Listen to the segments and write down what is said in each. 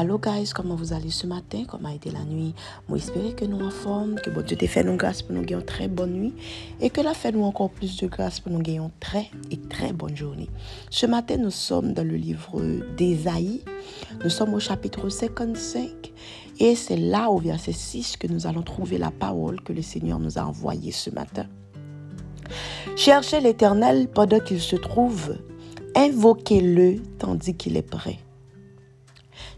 Allô guys, comment vous allez ce matin? Comment a été la nuit? Moi espérer que nous en forme, que Dieu t'ait fait nous grâce pour nous gagner une très bonne nuit et que la fait nous encore plus de grâce pour nous gagner une très et très bonne journée. Ce matin, nous sommes dans le livre d'Ésaïe. Nous sommes au chapitre 55 et c'est là au verset 6 que nous allons trouver la parole que le Seigneur nous a envoyée ce matin. Cherchez l'Éternel pendant qu'il se trouve, invoquez-le tandis qu'il est prêt.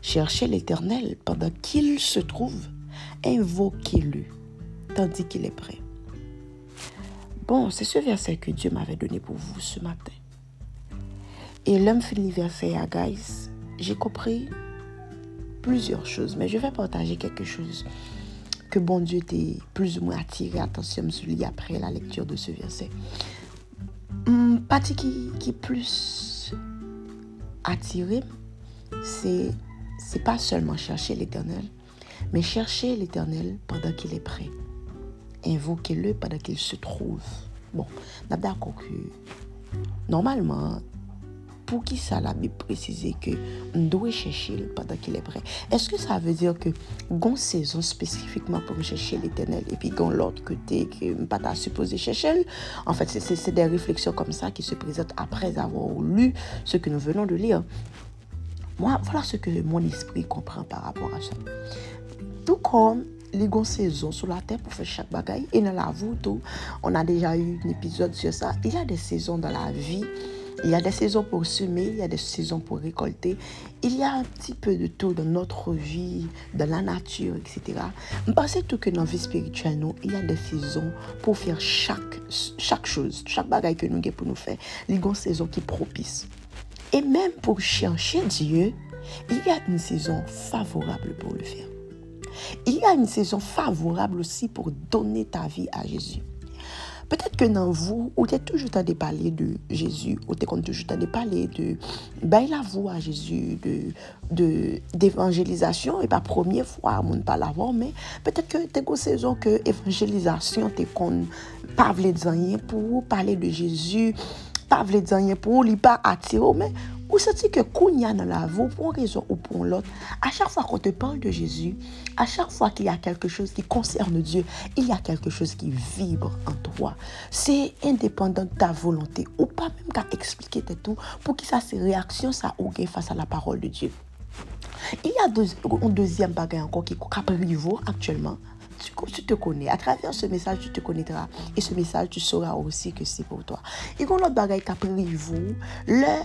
Cherchez l'Éternel pendant qu'il se trouve, invoquez-le tandis qu'il est prêt. Bon, c'est ce verset que Dieu m'avait donné pour vous ce matin. Et l'homme finit verset à guys, j'ai compris plusieurs choses, mais je vais partager quelque chose que bon Dieu t'ait plus ou moins attiré attention sur lui après la lecture de ce verset. Hum, partie qui, plus attiré, c'est c'est pas seulement chercher l'éternel, mais chercher l'éternel pendant qu'il est prêt. Invoquez-le pendant qu'il se trouve. Bon, d'accord que normalement, pour qui ça l'a précisé que on doit chercher pendant qu'il est prêt. Est-ce que ça veut dire que gon saison spécifiquement pour chercher l'éternel et puis gon l'autre côté que pas ta supposé chercher En fait, c'est des réflexions comme ça qui se présentent après avoir lu ce que nous venons de lire. Moi, voilà ce que mon esprit comprend par rapport à ça. Tout comme les gon saisons sur la terre pour faire chaque bagaille et dans la tout, on a déjà eu un épisode sur ça. Il y a des saisons dans la vie. Il y a des saisons pour semer, il y a des saisons pour récolter. Il y a un petit peu de tout dans notre vie, dans la nature, etc. Je pense tout que dans la vie spirituelle, nous, il y a des saisons pour faire chaque, chose, chaque bagaille que nous avons pour nous faire. Il y a des saisons qui propices. Et même pour chercher Dieu, il y a une saison favorable pour le faire. Il y a une saison favorable aussi pour donner ta vie à Jésus. Peut-être que dans vous, vous êtes toujours en parler de Jésus, ou êtes toujours en parler de ben, la voix à Jésus, d'évangélisation, et pas première fois, on ne parle avant, mais peut-être que tu une saison que évangélisation, tu qu'on parler de pour parler de Jésus, pas vle dire pour lui pas attirer mais ou senti que kounya dans la vie pour une raison ou pour l'autre à chaque fois qu'on te parle de Jésus à chaque fois qu'il y a quelque chose qui concerne Dieu il y a quelque chose qui vibre en toi. C'est indépendant de ta volonté ou pas même qu'à expliquer tout pour que ça ces réactions ça ou face à la parole de Dieu. Il y a un deuxième est actuellement tu te connais. À travers ce message, tu te connaîtras. Et ce message, tu sauras aussi que c'est pour toi. Et quand l'autre bagaille qui a pris vous, le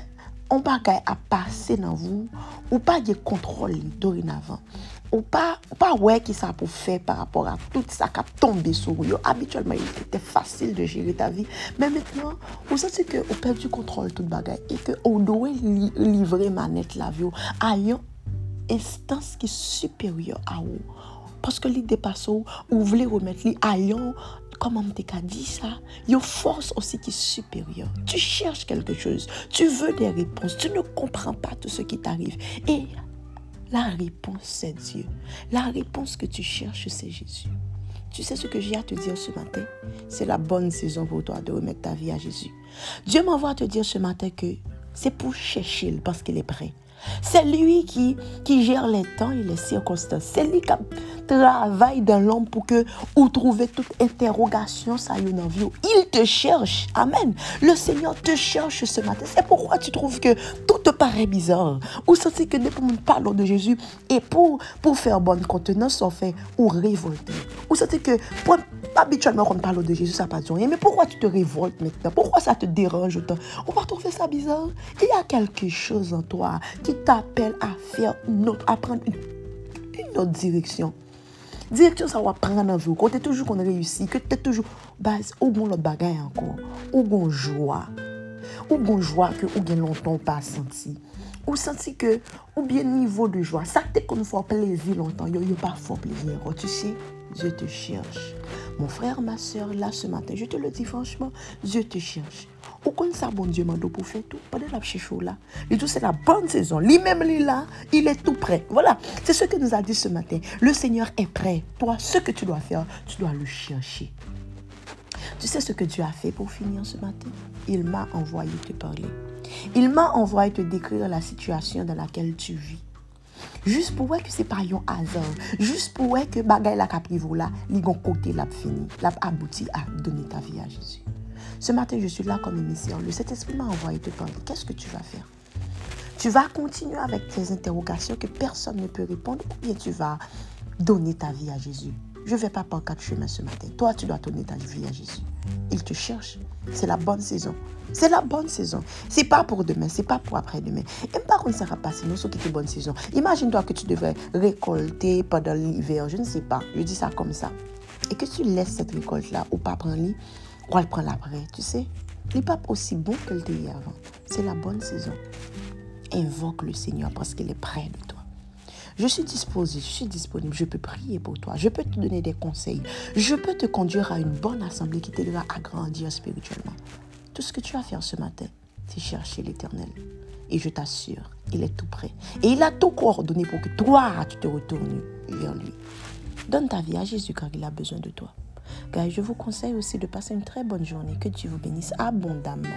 on bagaille a passé dans vous, ou pas de contrôle dorénavant. Ou pas, ou pas ouais qui ça pour faire par rapport à tout ça qui a tombé sur vous. Habituellement, il était facile de gérer ta vie. Mais maintenant, vous sentez que vous perdez du contrôle tout bagaille et que vous devez livrer manette la vie à une instance qui est supérieure à vous. Parce que l'idée passe ou voulez remettre li ayon, comment t'es dit ça, une force aussi qui est supérieure. Tu cherches quelque chose, tu veux des réponses, tu ne comprends pas tout ce qui t'arrive. Et la réponse, c'est Dieu. La réponse que tu cherches, c'est Jésus. Tu sais ce que j'ai à te dire ce matin? C'est la bonne saison pour toi de remettre ta vie à Jésus. Dieu m'envoie te dire ce matin que c'est pour chercher parce qu'il est prêt. C'est lui qui, qui gère les temps et les circonstances. C'est lui qui travaille dans l'homme pour que vous trouvez toute interrogation, ça y est dans vie. Il te cherche. Amen. Le Seigneur te cherche ce matin. C'est pourquoi tu trouves que tout te paraît bizarre. Ou senti que depuis nous parlons de Jésus et pour, pour faire bonne contenance, on fait ou révolter. Ou senti que pour, habituellement quand on parle de Jésus, ça pas rien. Mais pourquoi tu te révoltes maintenant? Pourquoi ça te dérange autant? On va trouver ça bizarre. Il y a quelque chose en toi qui t'appelle à faire notre, à prendre une, autre direction. Direksyon sa wap pran nan vyo, kote toujou kon reyusi, kote toujou, baz, ou gon lot bagay ankon, ou gon jwa, ou gon jwa ke ou gen lontan pa senti. Ou senti ke, ou bien nivou de jwa, sa te kon fwa plezi lontan, yo yo pa fwa plezi ankon, oh, tu se, je te cherche. Mon frère, ma soeur, là ce matin, je te le dis franchement, je te cherche. Ou kon sa bon Dieu mando pour faire tout? De la chichou là. Et tout c'est la bonne saison. Lui-même, lui là, il est tout prêt. Voilà. C'est ce que nous a dit ce matin. Le Seigneur est prêt. Toi, ce que tu dois faire, tu dois le chercher. Tu sais ce que Dieu a fait pour finir ce matin? Il m'a envoyé te parler. Il m'a envoyé te décrire la situation dans laquelle tu vis. Juste pour voir que c'est pas un hasard. Juste pour que bagay la caprivo là, li gon côté l'a fini, l'a abouti à donner ta vie à Jésus. Ce matin, je suis là comme émissaire. Le Saint-Esprit m'a envoyé te parler. Qu'est-ce que tu vas faire? Tu vas continuer avec tes interrogations que personne ne peut répondre ou bien tu vas donner ta vie à Jésus? Je ne vais pas par quatre chemins ce matin. Toi, tu dois donner ta vie à Jésus. Il te cherche. C'est la bonne saison. C'est la bonne saison. C'est pas pour demain, c'est pas pour après-demain. Et par contre, ça va passer, non, ce qui est bonne saison. Imagine-toi que tu devrais récolter pendant l'hiver, je ne sais pas. Je dis ça comme ça. Et que tu laisses cette récolte-là ou pas prendre lit, ou elle prend l'après, tu sais? Il n'est pas aussi bon qu'elle était avant. C'est la bonne saison. Invoque le Seigneur parce qu'il est près de toi. Je suis disposé, je suis disponible, je peux prier pour toi, je peux te donner des conseils, je peux te conduire à une bonne assemblée qui t'aidera à grandir spirituellement. Tout ce que tu as à faire ce matin, c'est chercher l'Éternel. Et je t'assure, il est tout prêt. Et il a tout coordonné pour que toi, tu te retournes vers lui. Donne ta vie à Jésus car il a besoin de toi. Je vous conseille aussi de passer une très bonne journée. Que Dieu vous bénisse abondamment.